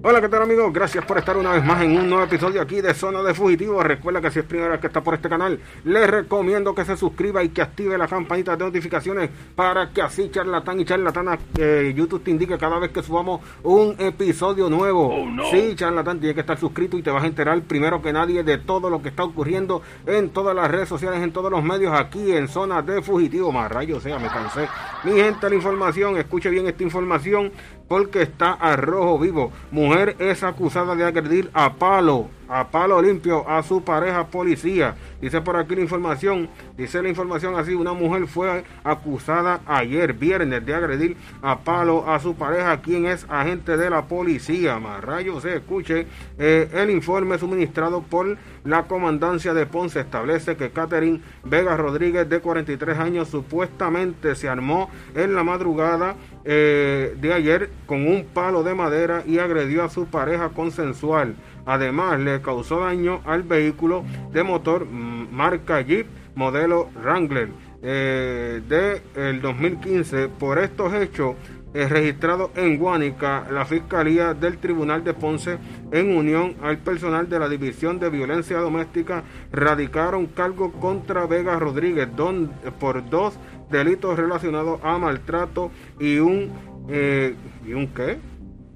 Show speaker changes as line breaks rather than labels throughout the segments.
Hola, ¿qué tal amigos? Gracias por estar una vez más en un nuevo episodio aquí de Zona de Fugitivo. Recuerda que si es primera vez que está por este canal, les recomiendo que se suscriba y que active la campanita de notificaciones para que así charlatán y charlatana eh, YouTube te indique cada vez que subamos un episodio nuevo.
Oh, no.
Sí, charlatán, tiene que estar suscrito y te vas a enterar primero que nadie de todo lo que está ocurriendo en todas las redes sociales, en todos los medios aquí en Zona de Fugitivo. Más rayos, o sea, me cansé. Mi gente, la información, escuche bien esta información porque está a rojo vivo. Mujer es acusada de agredir a palo, a palo limpio a su pareja policía. Dice por aquí la información, dice la información así, una mujer fue acusada ayer viernes de agredir a palo a su pareja, quien es agente de la policía. Más rayos se escuche, eh, el informe suministrado por la comandancia de Ponce establece que Catherine Vega Rodríguez de 43 años supuestamente se armó en la madrugada eh, de ayer con un palo de madera y agredió a su pareja consensual. Además, le causó daño al vehículo de motor marca Jeep modelo Wrangler eh, de el 2015. Por estos hechos eh, registrados en Guánica, la Fiscalía del Tribunal de Ponce, en unión al personal de la División de Violencia Doméstica, radicaron cargo contra Vega Rodríguez don, por dos delitos relacionados a maltrato y un eh, y un qué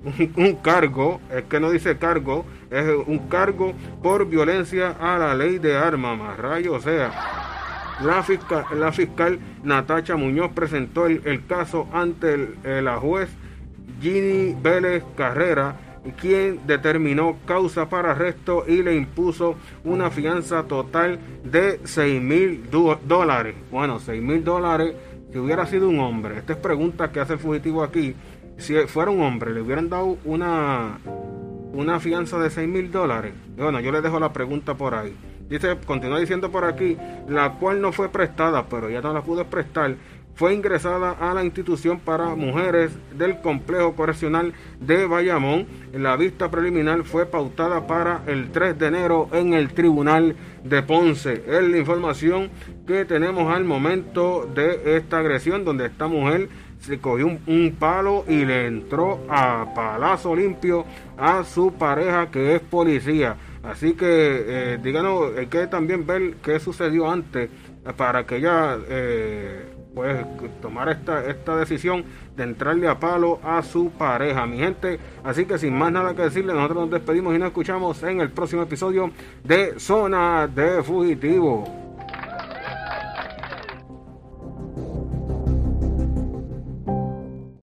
un, cargo es que no dice cargo es un cargo por violencia a la ley de armas rayo o sea la fiscal, la fiscal Natacha Muñoz presentó el, el caso ante el, el, la juez Ginny Vélez Carrera quien determinó causa para arresto y le impuso una fianza total de 6 mil dólares. Bueno, 6 mil dólares si hubiera sido un hombre. Esta es pregunta que hace el fugitivo aquí. Si fuera un hombre, ¿le hubieran dado una, una fianza de 6 mil dólares? Bueno, yo le dejo la pregunta por ahí. Dice, continúa diciendo por aquí, la cual no fue prestada, pero ya no la pudo prestar fue ingresada a la institución para mujeres del complejo correccional de Bayamón. La vista preliminar fue pautada para el 3 de enero en el tribunal de Ponce. Es la información que tenemos al momento de esta agresión, donde esta mujer se cogió un, un palo y le entró a palazo limpio a su pareja que es policía. Así que, eh, díganos, hay que también ver qué sucedió antes para que ella... Eh, pues tomar esta, esta decisión de entrarle a palo a su pareja, mi gente. Así que sin más nada que decirle, nosotros nos despedimos y nos escuchamos en el próximo episodio de Zona de Fugitivo.